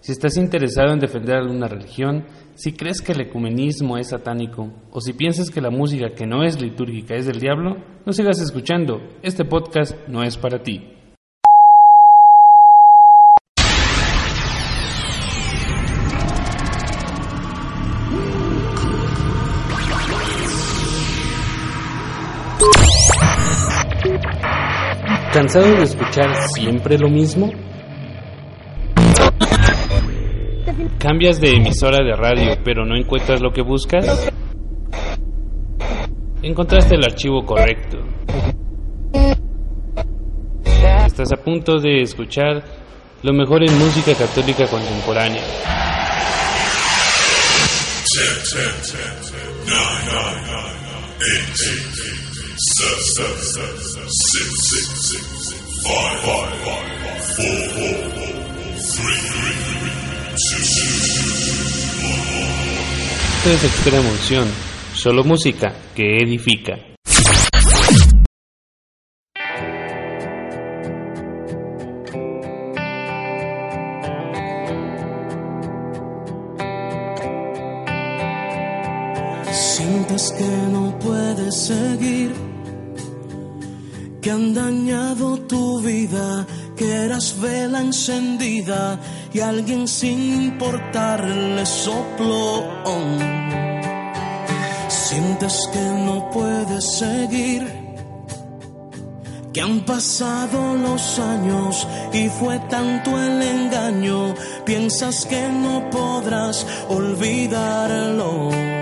Si estás interesado en defender alguna religión, si crees que el ecumenismo es satánico o si piensas que la música que no es litúrgica es del diablo, no sigas escuchando. Este podcast no es para ti. ¿Cansado de escuchar siempre lo mismo? ¿Cambias de emisora de radio pero no encuentras lo que buscas? Encontraste el archivo correcto. Estás a punto de escuchar lo mejor en música católica contemporánea. Esto es Extrema Unción, solo música que edifica. Que han pasado los años y fue tanto el engaño, piensas que no podrás olvidarlo.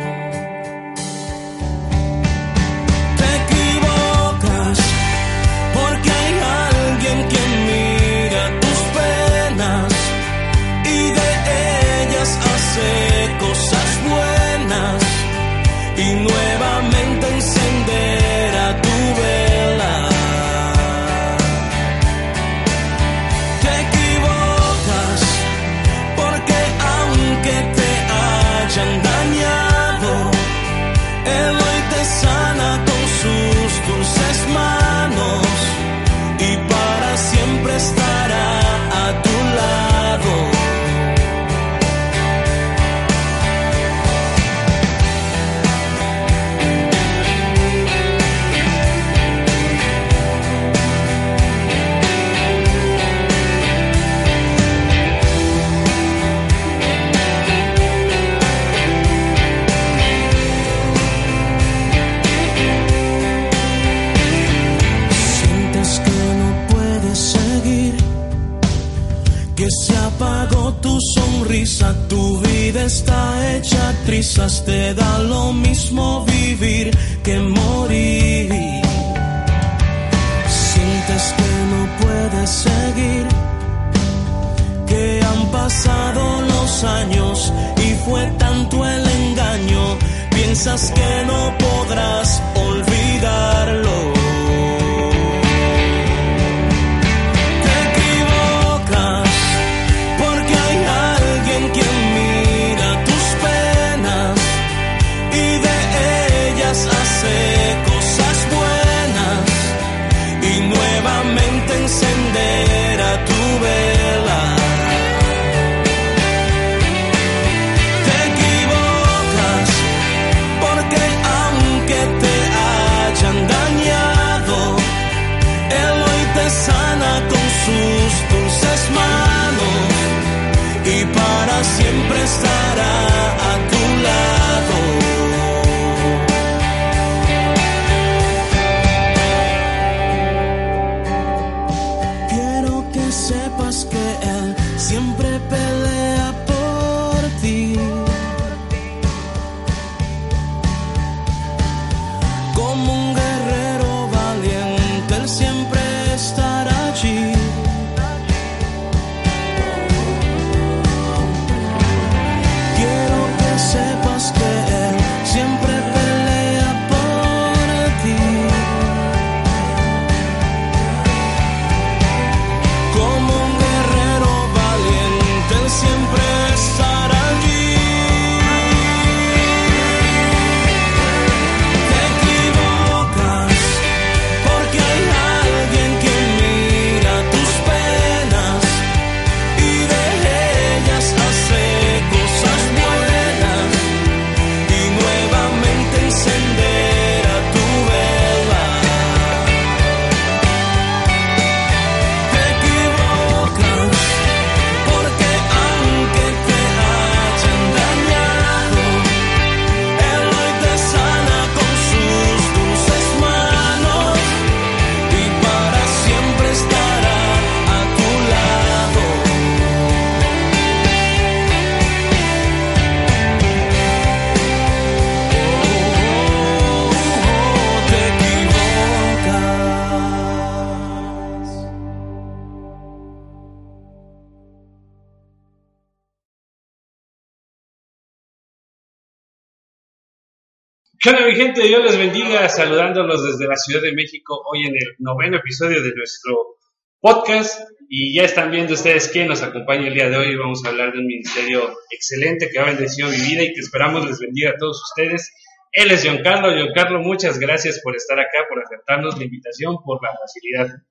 Dios les bendiga, saludándolos desde la Ciudad de México, hoy en el noveno episodio de nuestro podcast. Y ya están viendo ustedes quién nos acompaña el día de hoy. Vamos a hablar de un ministerio excelente que ha bendecido mi vida y que esperamos les bendiga a todos ustedes. Él es Giancarlo. Giancarlo, muchas gracias por estar acá, por aceptarnos la invitación, por la facilidad.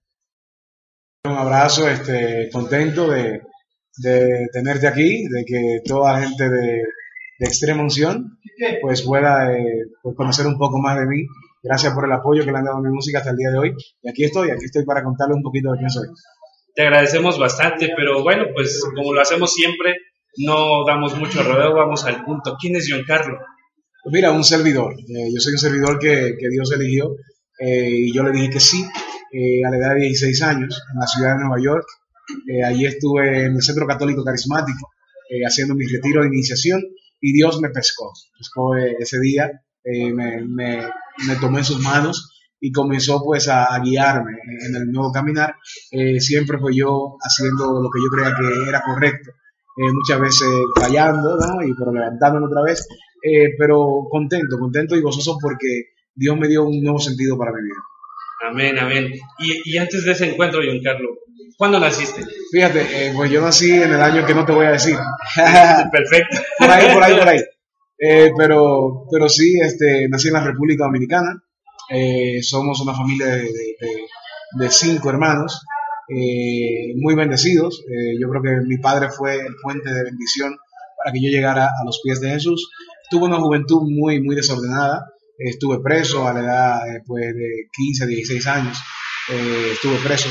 Un abrazo, este, contento de, de tenerte aquí, de que toda la gente de, de Extrema Unción pues pueda eh, pues conocer un poco más de mí. Gracias por el apoyo que le han dado a mi música hasta el día de hoy. Y aquí estoy, aquí estoy para contarles un poquito de quién soy. Te agradecemos bastante, pero bueno, pues como lo hacemos siempre, no damos mucho rodeo, vamos al punto. ¿Quién es Giancarlo? Pues mira, un servidor. Eh, yo soy un servidor que, que Dios eligió eh, y yo le dije que sí eh, a la edad de 16 años en la ciudad de Nueva York. Allí estuve en el Centro Católico Carismático haciendo mi retiro de iniciación y Dios me pescó. Pescó eh, ese día, eh, me, me, tomó en sus manos y comenzó pues a, a guiarme en el nuevo caminar. Eh, siempre fue yo haciendo lo que yo creía que era correcto. Eh, muchas veces fallando, ¿no? Y pero levantándome otra vez, eh, pero contento, contento y gozoso porque Dios me dio un nuevo sentido para mi vida. Amén, amén. Y, y antes de ese encuentro, Giancarlo, ¿cuándo naciste? Fíjate, eh, pues yo nací en el año que no te voy a decir. Perfecto. por ahí, por ahí, por ahí. Eh, pero, pero sí, este, nací en la República Dominicana. Eh, somos una familia de, de- de- de cinco hermanos, eh, muy bendecidos. Eh, yo creo que mi padre fue el puente de bendición para que yo llegara a los pies de Jesús. Tuve una juventud muy, muy desordenada. Estuve preso a la edad pues, de 15, 16 años. Estuve preso.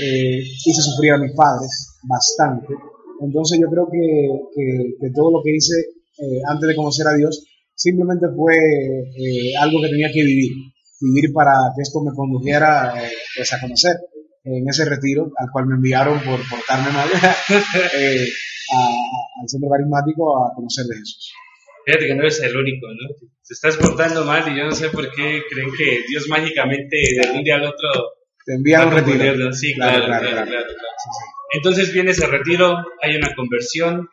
Eh, hice sufrir a mis padres bastante. Entonces yo creo que, que- que todo lo que hice eh, antes de conocer a Dios simplemente fue eh, algo que tenía que vivir. Vivir para que esto me condujera eh, pues, a conocer en ese retiro al cual me enviaron por portarme mal eh, al centro carismático a conocer de Jesús. Fíjate que no eres el único, ¿no? Te estás portando mal y yo no sé por qué creen que Dios mágicamente de un día al otro Te envían un retiro. Sí, claro, claro, claro, claro. Entonces viene ese retiro, hay una conversión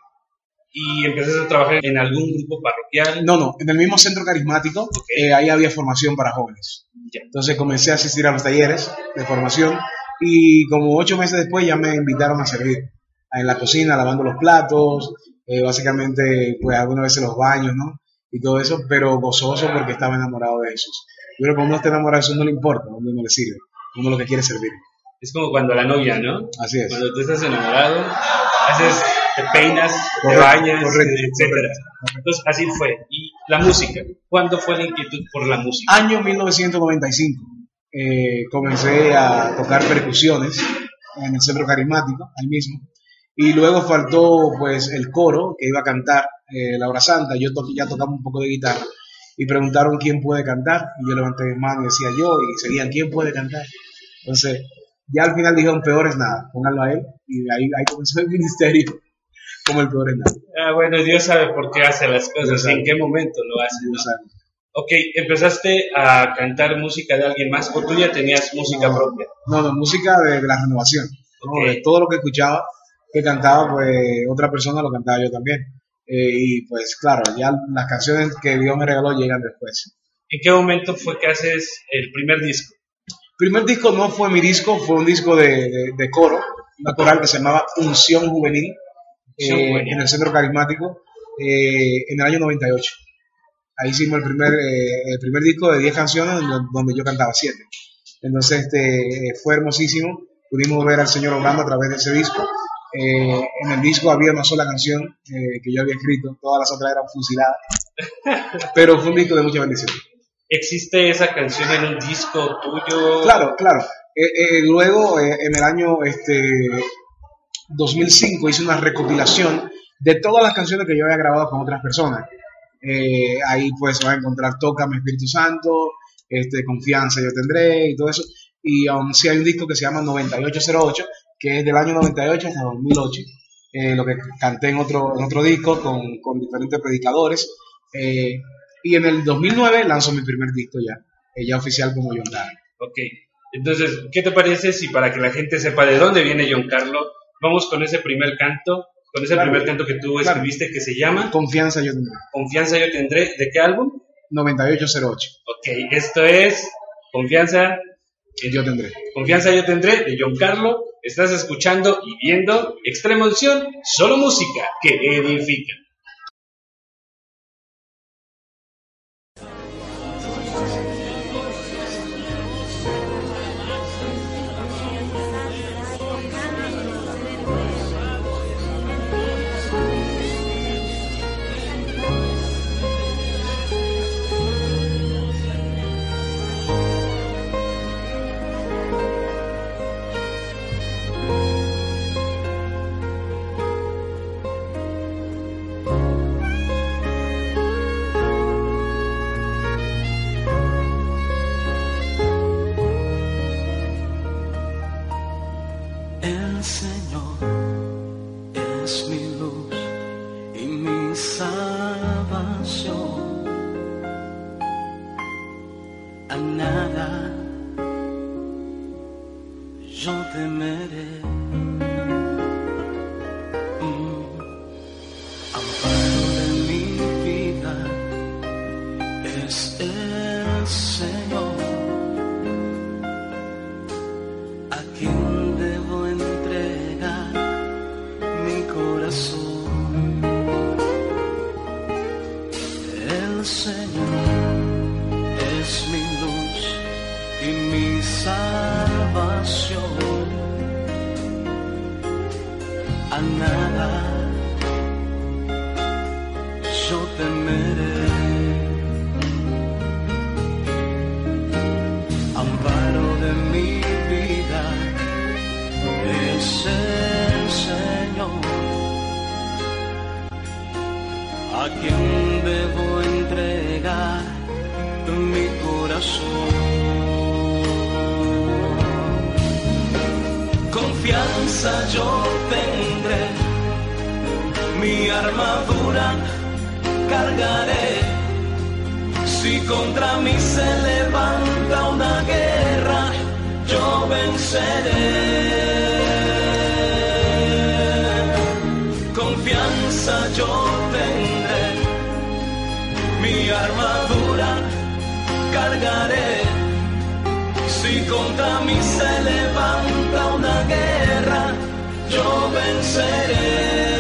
y empiezas a trabajar en algún grupo parroquial. No, no, en el mismo centro carismático, eh, ahí había formación para jóvenes. Ya. Entonces comencé a asistir a los talleres de formación y como ocho meses después ya me invitaron a servir en la cocina, lavando los platos, eh, básicamente pues algunas veces los baños, ¿no? Y todo eso, pero gozoso porque estaba enamorado de Jesús. Yo creo que cuando uno está enamorado de Jesús no le importa, uno no le sirve, uno lo que quiere es servir. Es como cuando la novia, ¿no? Así es. Cuando tú estás enamorado, haces, te peinas, te Correcto, bañas, correcto, etcétera. Entonces así fue. Y la música, ¿cuándo fue la inquietud por la música? Año 1995 eh, comencé a tocar percusiones en el centro carismático, ahí mismo. Y luego faltó pues el coro que iba a cantar eh, la hora santa. Yo to- ya tocaba un poco de guitarra y preguntaron quién puede cantar. Y yo levanté mi mano y decía yo y seguían quién puede cantar. Entonces ya al final dijeron peor es nada, pónganlo a él. Y ahí, ahí comenzó el ministerio como el peor es nada. Ah, bueno, Dios sabe por qué hace las cosas, en qué momento lo hace. ¿no? Dios sabe. Ok, ¿empezaste a cantar música de alguien más o tú ya tenías música propia? No, no, música de, la renovación. De todo lo que escuchaba, que cantaba, pues otra persona lo cantaba yo también. Eh, y pues claro, ya las canciones que Dios me regaló llegan después. ¿En qué momento fue que haces el primer disco? El primer disco no fue mi disco, fue un disco de, de, coro, una coral que se llamaba Unción Juvenil, eh, en el Centro Carismático, eh, en el año 98. Ahí hicimos el primer, el primer disco de 10 canciones donde yo cantaba 7. Entonces este, fue hermosísimo, pudimos ver al Señor obrando a través de ese disco eh, en el disco había una sola canción eh, que yo había escrito, todas las otras eran fusiladas, pero fue un disco de mucha bendición. ¿Existe esa canción en un disco tuyo? Claro, claro. Eh, luego, en el año este, 2005, hice una recopilación de todas las canciones que yo había grabado con otras personas. ahí pues se va a encontrar mi Espíritu Santo, este, Confianza yo tendré y todo eso. Y aún sí hay un disco que se llama 9808, que es del año 98 hasta 2008. Eh, lo que canté en otro, en otro disco con, con diferentes predicadores. Eh, y en el 2009 lanzo mi primer disco ya, eh, ya oficial como John Carlo. Ok, entonces, ¿qué te parece si para que la gente sepa de dónde viene John Carlo, vamos con ese primer canto, con ese primer canto que tú escribiste que se llama Confianza yo tendré. Confianza yo tendré, ¿de qué álbum? 9808. Ok, esto es Confianza yo tendré. Confianza yo tendré de John Carlo. Estás escuchando y viendo Extrema Unción, solo música que edifica. Señor es mi luz y mi salvación. A nada yo temeré. Amparo de mi vida es el Señor. A quien debo mi corazón. Confianza yo tendré, mi armadura cargaré. Si contra mí se levanta una guerra, yo venceré. Confianza yo mi armadura cargaré. Si contra mí se levanta una guerra, yo venceré.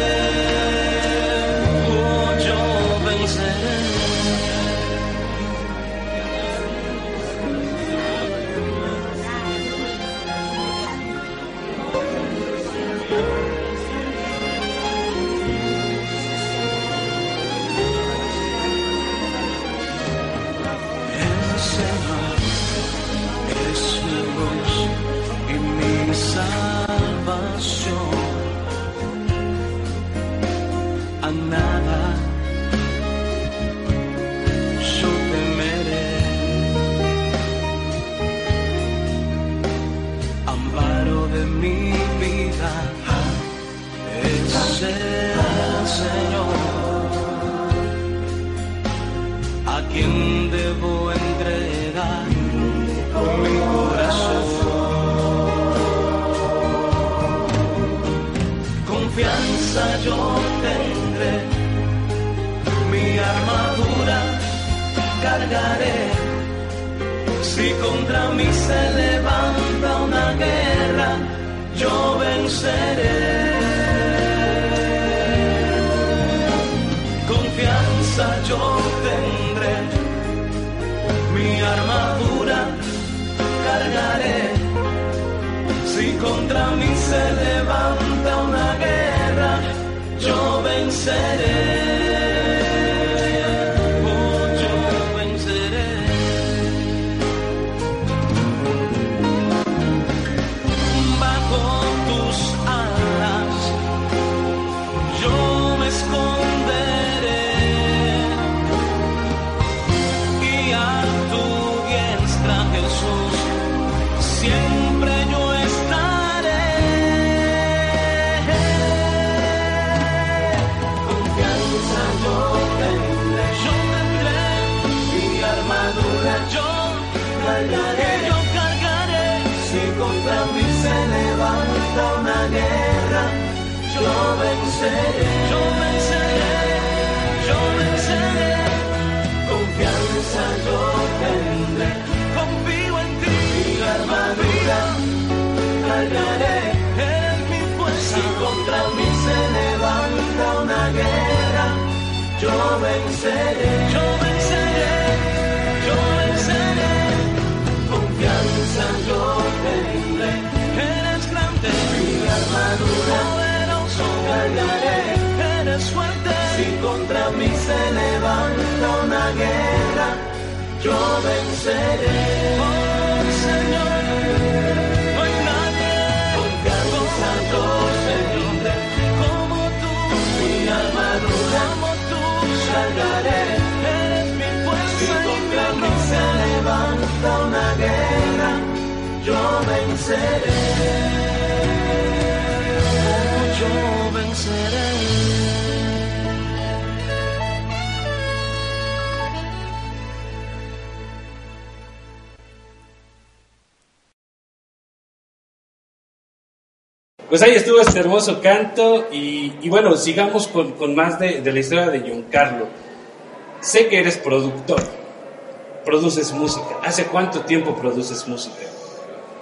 sun. Yo venceré, yo venceré, confianza yo tendré, confío en ti, mi armadura cargaré, eres mi fuerza, si contra mí se levanta una guerra, yo venceré, yo venceré, armadura eres fuerte. Si contra mí se levanta una guerra, yo venceré. Oh, Señor, no hay nadie yo tendré como tú, mi armadura, como tú, salgaré. Eres mi fuerza. Si contra mí se levanta una guerra, yo venceré. Pues ahí estuvo este hermoso canto y, bueno, sigamos con, más de, la historia de Giancarlo. Sé que eres productor, produces música. ¿Hace cuánto tiempo produces música?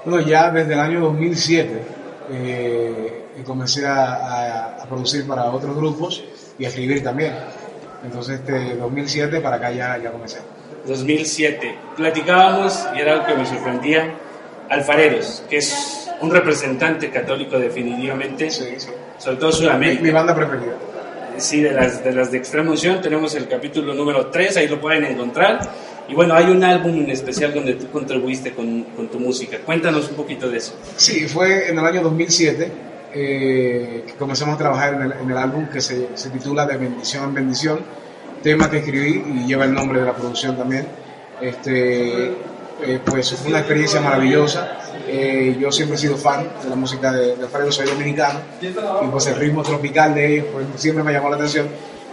Bueno, ya desde el año 2007 eh, comencé a, producir para otros grupos y a escribir también. Entonces, este 2007 para acá ya, ya comencé. 2007. Platicábamos y era algo que me sorprendía. Alfareros, que es un representante católico definitivamente, sobre todo Sudamérica. Mi, mi, banda preferida. Sí, de las, de las de Extrema Unción tenemos el capítulo número 3, ahí lo pueden encontrar. Y bueno, hay un álbum en especial donde tú contribuiste con, con tu música. Cuéntanos un poquito de eso. Sí, fue en el año 2007 eh, que comenzamos a trabajar en el, en el álbum que se, se, titula De bendición en bendición, tema que escribí y lleva el nombre de la producción también. Este, eh, pues fue una experiencia maravillosa. Eh, yo siempre he sido fan de la música de, de Alfredo, soy dominicano, y pues el ritmo tropical de ellos pues, siempre me llamó la atención.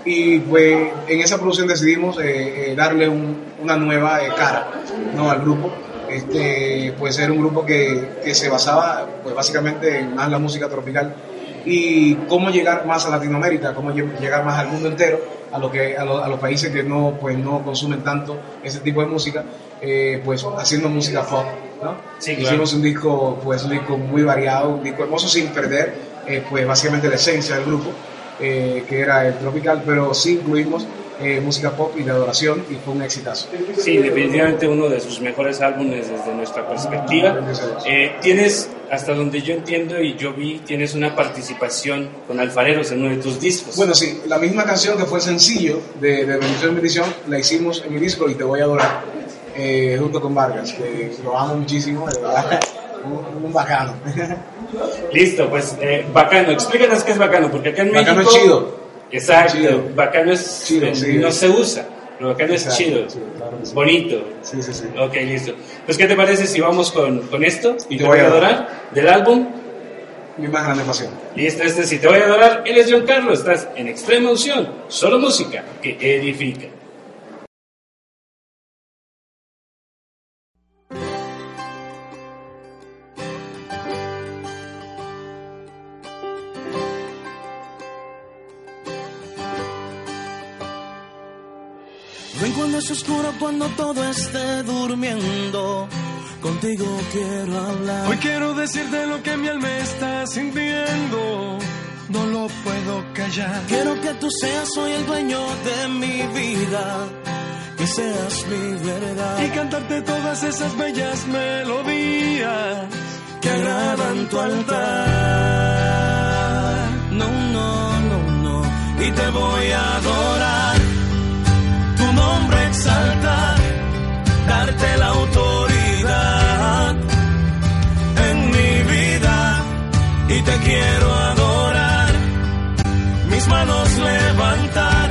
Y pues en esa producción decidimos eh, darle una nueva cara ¿no? al grupo. Este, pues era un grupo que, que, se basaba pues básicamente en más la música tropical y cómo llegar más a Latinoamérica, cómo llegar más al mundo entero, a, lo que, a, los países que no, pues, no consumen tanto ese tipo de música, eh, pues haciendo música pop. ¿no? Hicimos un disco, pues, un disco muy variado, un disco hermoso sin perder eh, pues, básicamente la esencia del grupo, eh, que era el tropical, pero sí incluimos eh, música pop y de adoración y fue un exitazo. Sí, definitivamente uno de sus mejores álbumes desde nuestra perspectiva. Eh, tienes, hasta donde yo entiendo y yo vi, tienes una participación con Alfareros en uno de tus discos. Bueno, sí, la misma canción que fue sencillo de, de Bendición Bendición la hicimos en mi disco y Te Voy a Adorar, eh, junto con Vargas, que lo amo muchísimo, de verdad, un, un bacano. Listo, pues eh, bacano, explícanos qué es bacano, porque acá en bacano México... es chido Exacto, bacano es, chido, no se usa, lo bacano es chido, bonito. Sí, sí, sí. Ok, listo. Pues, ¿qué te parece si vamos con, con esto? Y te voy a adorar, del álbum. Mi más grande pasión. Listo, este Si te voy a adorar, él es John Carlos, estás en extrema unción, solo música que edifica. es oscuro cuando todo esté durmiendo. Contigo quiero hablar. Hoy quiero decirte lo que mi alma está sintiendo. No lo puedo callar. Quiero que tú seas hoy el dueño de mi vida. Que seas mi verdad. Y cantarte todas esas bellas melodías que agradan tu altar. No, no, no, no. Y te voy a adorar nombre exaltar, darte la autoridad en mi vida y te quiero adorar, mis manos levantar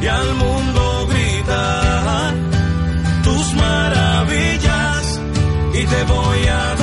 y al mundo gritar tus maravillas y te voy a adorar.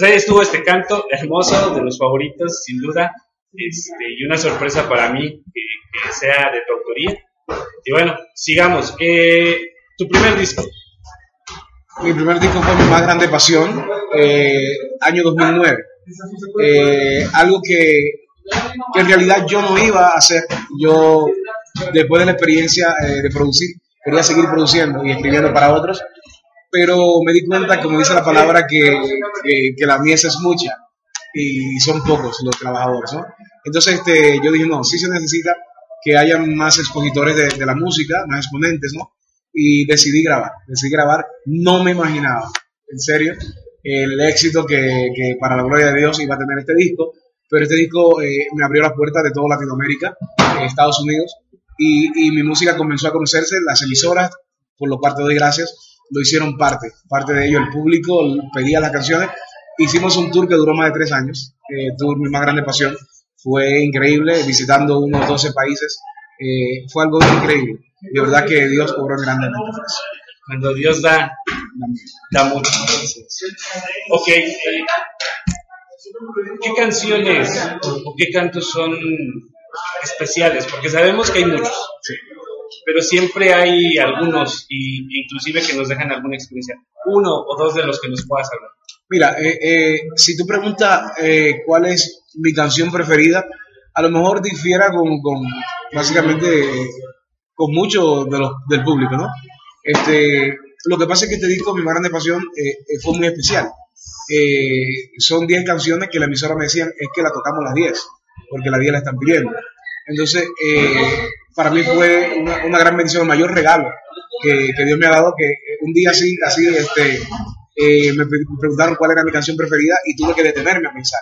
Pues ahí estuvo este canto hermoso, de los favoritos, sin duda, este, y una sorpresa para mí que, que, sea de tu autoría. Y bueno, sigamos. Eh, tu primer disco. Mi primer disco fue mi más grande pasión, eh, año 2009. Eh, algo que, que, en realidad yo no iba a hacer. Yo, después de la experiencia eh, de producir, quería seguir produciendo y escribiendo para otros pero me di cuenta, como dice la palabra, que, que, la mies es mucha y son pocos los trabajadores, ¿no? Entonces este, yo dije, no, sí se necesita que haya más expositores de, de la música, más exponentes, ¿no? y decidí grabar. Decidí grabar, no me imaginaba, en serio, el éxito que, que para la gloria de Dios iba a tener este disco, pero este disco eh, me abrió las puertas de toda Latinoamérica, Estados Unidos, y, y, mi música comenzó a conocerse, las emisoras, por lo cual te doy gracias, lo hicieron parte, parte de ello, el público pedía las canciones, hicimos un tour que duró más de tres años, eh, tour mi más grande pasión, fue increíble, visitando unos 12 países, eh, fue algo increíble. De verdad que Dios obró grandemente por eso. Cuando Dios da, da mucho. Ok, eh, ¿qué canciones o qué cantos son especiales? Porque sabemos que hay muchos, pero siempre hay algunos, y, inclusive que nos dejan alguna experiencia. Uno o dos de los que nos puedas hablar. Mira, eh, eh, si tú preguntas cuál es mi canción preferida, a lo mejor difiera con, con básicamente con mucho de los, del público, ¿no? Este, lo que pasa es que este disco, Mi Más Grande Pasión, eh, eh, fue muy especial. Eh, son 10 canciones que la emisora me decían es que la tocamos las 10, porque las 10 la están pidiendo. Entonces, para mí fue una, gran bendición, el mayor regalo que, Dios me ha dado, que un día así, así este, me preguntaron cuál era mi canción preferida y tuve que detenerme a pensar.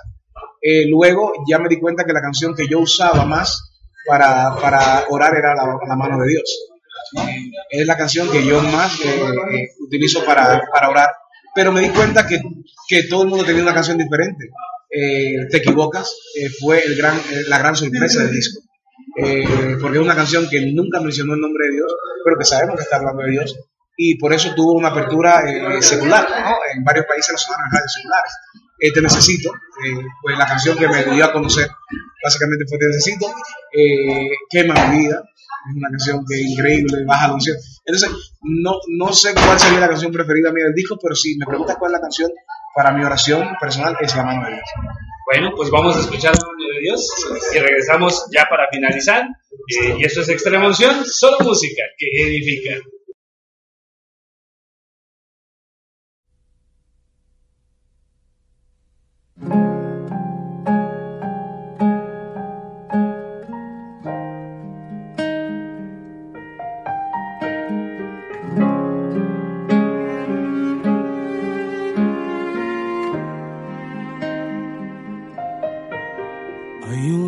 luego ya me di cuenta que la canción que yo usaba más para, para orar era la, mano de Dios. Es la canción que yo más eh, eh, utilizo para, para, orar, pero me di cuenta que, que, todo el mundo tenía una canción diferente. Eh, Te equivocas fue el gran, la gran sorpresa del disco, porque es una canción que nunca mencionó el nombre de Dios, pero que sabemos que está hablando de Dios, y por eso tuvo una apertura secular, ¿no? en varios países lo sonaron en radios seculares. Te Necesito, pues la canción que me dio a conocer básicamente fue Te Necesito, eh, Quema mi vida, es una canción que es increíble, baja la unción. Entonces, no, no sé cuál sería la canción preferida mía del disco, pero si me preguntas cuál es la canción para mi oración personal, es La mano de Dios. Bueno, pues vamos a escuchar La mano de Dios y regresamos ya para finalizar. Eh, y esto es Extrema Unción, solo música que edifica.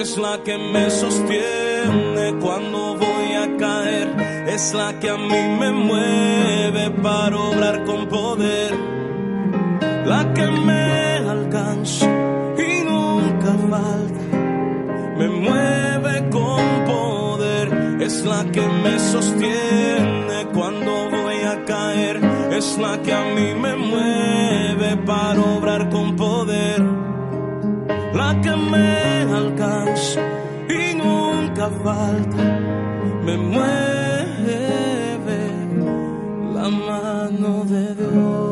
es la que me sostiene cuando voy a caer, es la que a mí me mueve para obrar con poder, la que me alcanza y nunca falta, me mueve con poder, es la que me sostiene cuando es la que a mí me mueve para obrar con poder, la que me alcanza y nunca falta, me mueve la mano de Dios.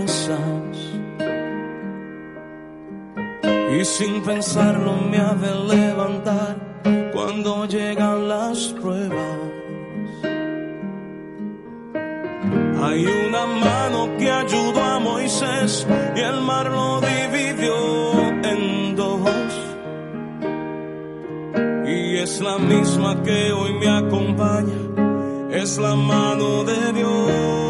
Promesas. Y sin pensarlo me ha de levantar cuando llegan las pruebas. Hay una mano que ayudó a Moisés y el mar lo dividió en dos. Y es la misma que hoy me acompaña, es la mano de Dios.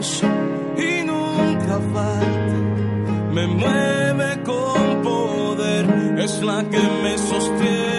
y nunca falta, me mueve con poder, es la que me sostiene.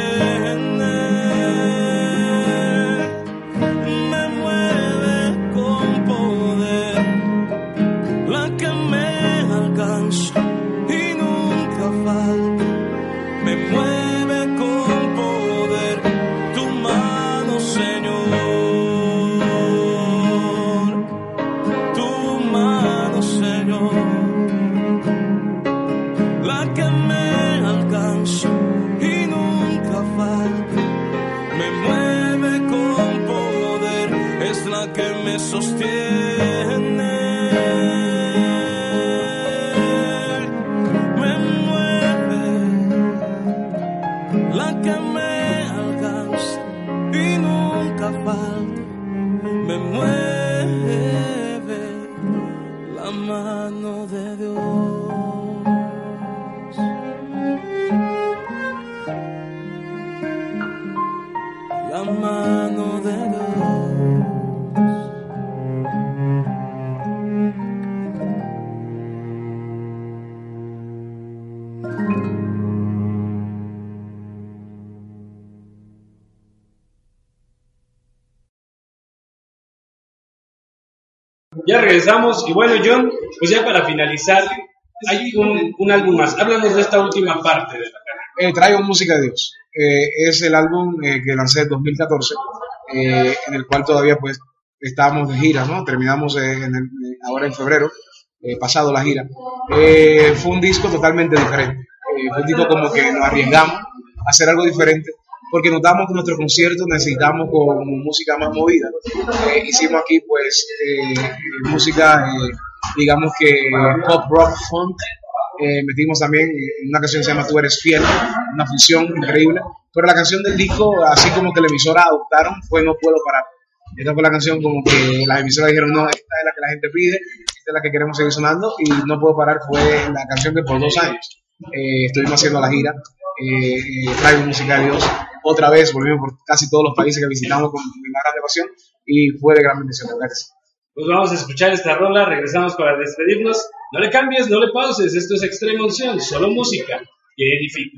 Regresamos y bueno, John, pues ya para finalizar, hay un, un álbum más. Háblanos de esta última parte de la. Eh, traigo música de Dios. Eh, es el álbum eh, que lancé en 2014, eh, en el cual todavía pues estábamos de gira, ¿no? Terminamos eh, en el- eh, ahora en febrero, pasado la gira. Fue un disco totalmente diferente. Fue un disco como que nos arriesgamos a hacer algo diferente, porque notamos que nuestro concierto necesitamos como música más movida. Eh, hicimos aquí pues eh, música, eh, digamos que pop rock funk, eh, metimos también una canción que se llama Tú eres fiel, una fusión increíble. Pero la canción del disco, así como que la emisora adoptaron, fue No Puedo Parar. Esta fue la canción como que las emisoras dijeron, no, esta es la que la gente pide, esta es la que queremos seguir sonando. Y No Puedo Parar fue la canción que por dos años eh, estuvimos haciendo la gira. Eh, traigo música Dios. Otra vez volvimos por casi todos los países que visitamos con una gran pasión y fue de gran bendición. Gracias. Pues vamos a escuchar esta rola, regresamos para despedirnos. No le cambies, no le pauses, esto es Extrema Unción, solo música que edifica.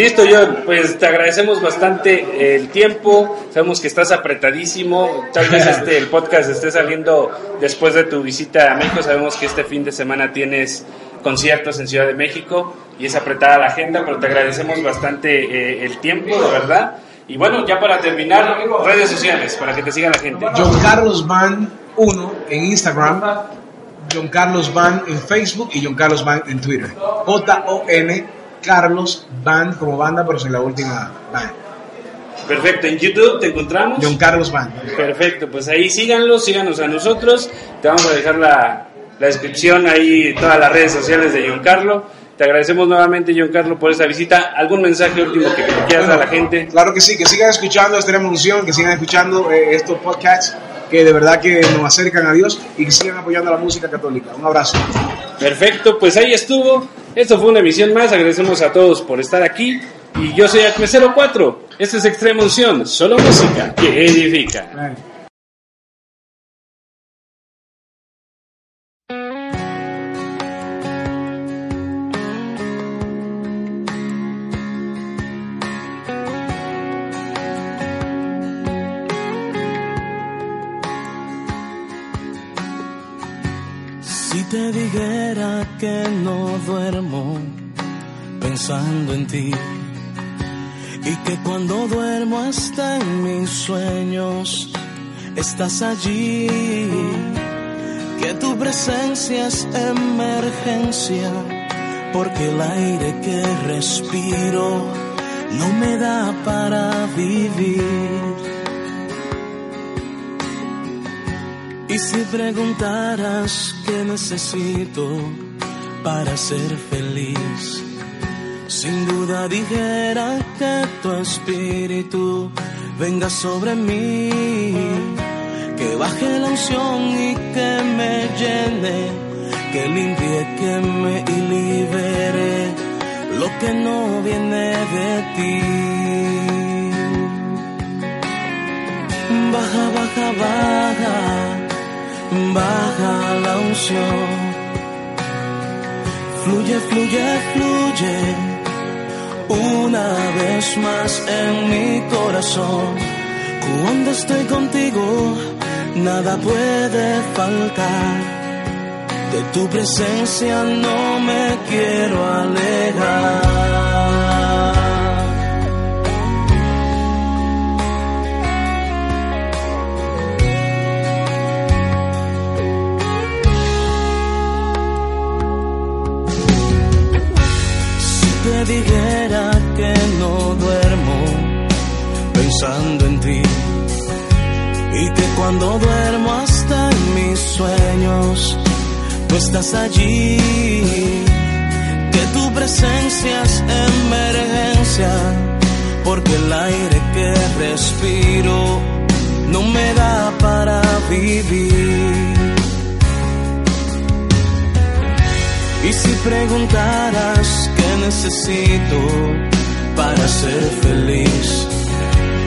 Listo, John. Pues te agradecemos bastante el tiempo. Sabemos que estás apretadísimo. Tal vez este el podcast esté saliendo después de tu visita a México. Sabemos que este fin de semana tienes conciertos en Ciudad de México y es apretada la agenda, pero te agradecemos bastante eh, el tiempo, de verdad. Y bueno, ya para terminar, redes sociales para que te siga la gente. John Carlos Van 1 en Instagram, John Carlos Van en Facebook y John Carlos Van en Twitter. J-O-N Carlos Van como banda, pero sin la última Van. Perfecto, en YouTube te encontramos. John Carlos Van. Perfecto, pues ahí síganlo, síganos a nosotros. Te vamos a dejar la, la descripción ahí, todas las redes sociales de John Carlo. Te agradecemos nuevamente, John Carlo, por esta visita. ¿Algún mensaje último que quieras dar a la gente? Claro que sí, que sigan escuchando esta emoción, que sigan escuchando eh, estos podcasts que de verdad que nos acercan a Dios y que sigan apoyando la música católica. Un abrazo. Perfecto, pues ahí estuvo. Esto fue una emisión más. Agradecemos a todos por estar aquí. Y yo soy Acme 04. Esto es Extrema Unción, solo música que edifica. Si te que no duermo pensando en ti y que cuando duermo hasta en mis sueños estás allí, que tu presencia es emergencia porque el aire que respiro no me da para vivir. Y si preguntaras qué necesito para ser feliz, sin duda dijera que tu espíritu venga sobre mí, que baje la unción y que me llene, que limpie, que me libere lo que no viene de ti. Baja, baja, baja, baja la unción. Fluye, fluye, fluye una vez más en mi corazón. Cuando estoy contigo, nada puede faltar de tu presencia no me quiero alejar. Dijera que no duermo pensando en ti y que cuando duermo hasta en mis sueños tú estás allí, que tu presencia es emergencia, porque el aire que respiro no me da para vivir. Y si preguntaras necesito para ser feliz,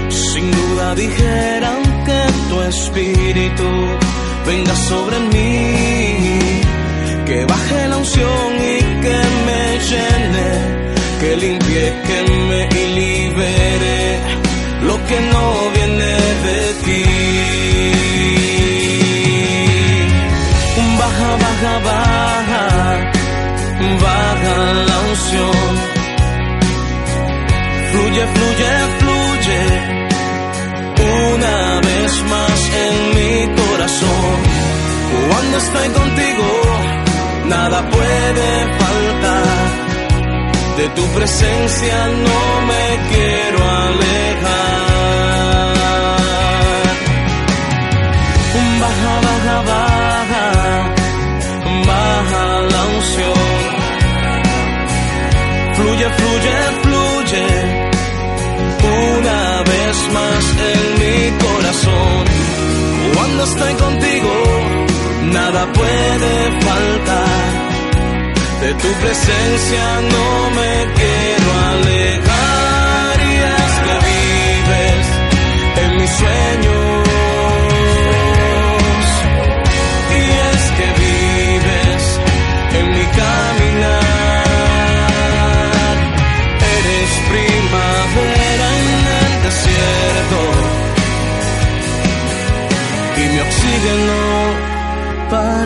sin duda dijeran que tu espíritu venga sobre mí que baje la unción y que me llene, que limpie, que me libere lo que no viene de ti. Baja, baja, baja, baja la unción. Fluye, fluye, fluye, una vez más en mi corazón. Cuando estoy contigo, nada puede faltar. De tu presencia no me quiero alejar. Nada puede faltar. De tu presencia no me quiero alejar y es que vives en mis sueños. Y es que vives en mi caminar. Eres primavera en el desierto y mi oxígeno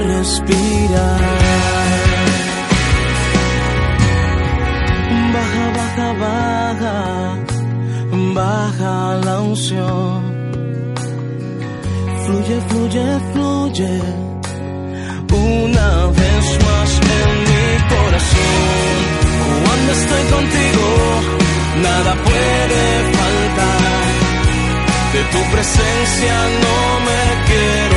respirar. Baja, baja, baja, baja la unción. Fluye, fluye, fluye. Una vez más en mi corazón. Cuando estoy contigo, nada puede faltar. De tu presencia no me quiero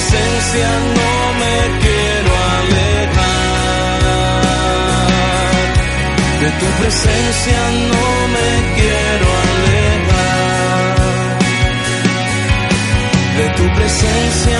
presencia no me quiero alejar. De tu presencia no me quiero alejar. De tu presencia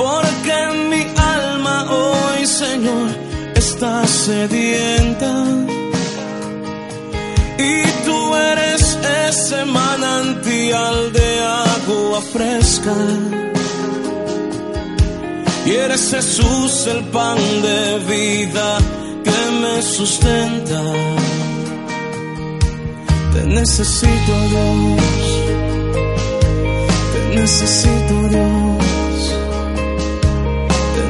porque mi alma hoy, Señor, está sedienta. Y tú eres ese manantial de agua fresca. Y eres Jesús el pan de vida que me sustenta. Te necesito, Dios. Te necesito, Dios.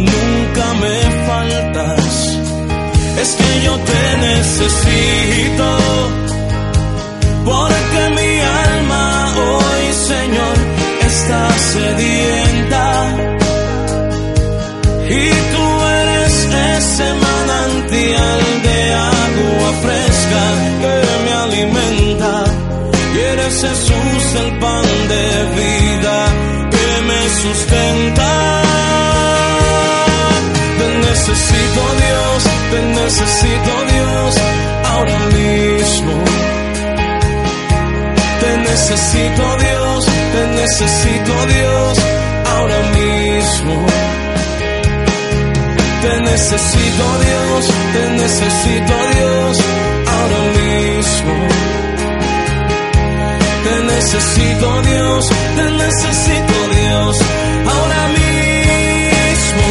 nunca me faltas. Es que yo te necesito, porque mi alma hoy, Señor, está sedienta. Y tú necesito Dios, ahora mismo. Te necesito Dios, te necesito Dios, ahora mismo. Te necesito Dios, te necesito Dios, ahora mismo.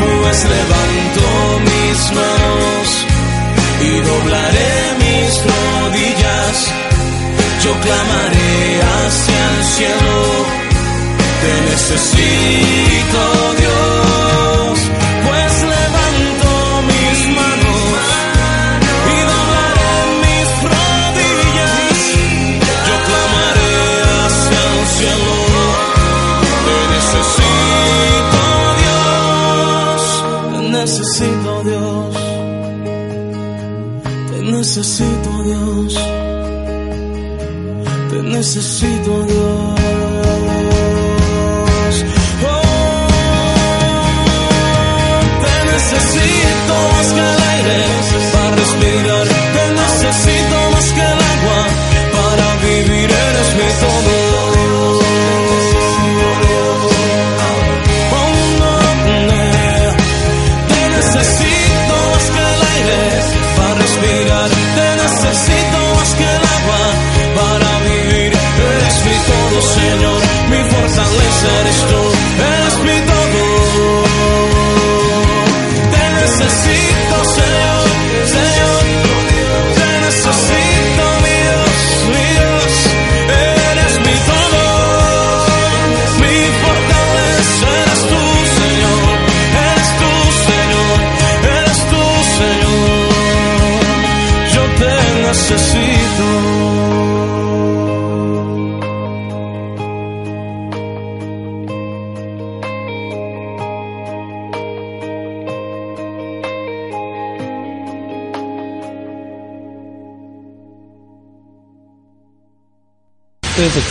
Pues levanto necesito Dios. Pues levanto mis manos y doblaré mis rodillas. Yo clamaré hacia el cielo, te necesito Dios, te necesito Dios, te necesito Dios, te necesito Dios.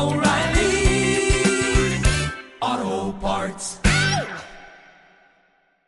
alright.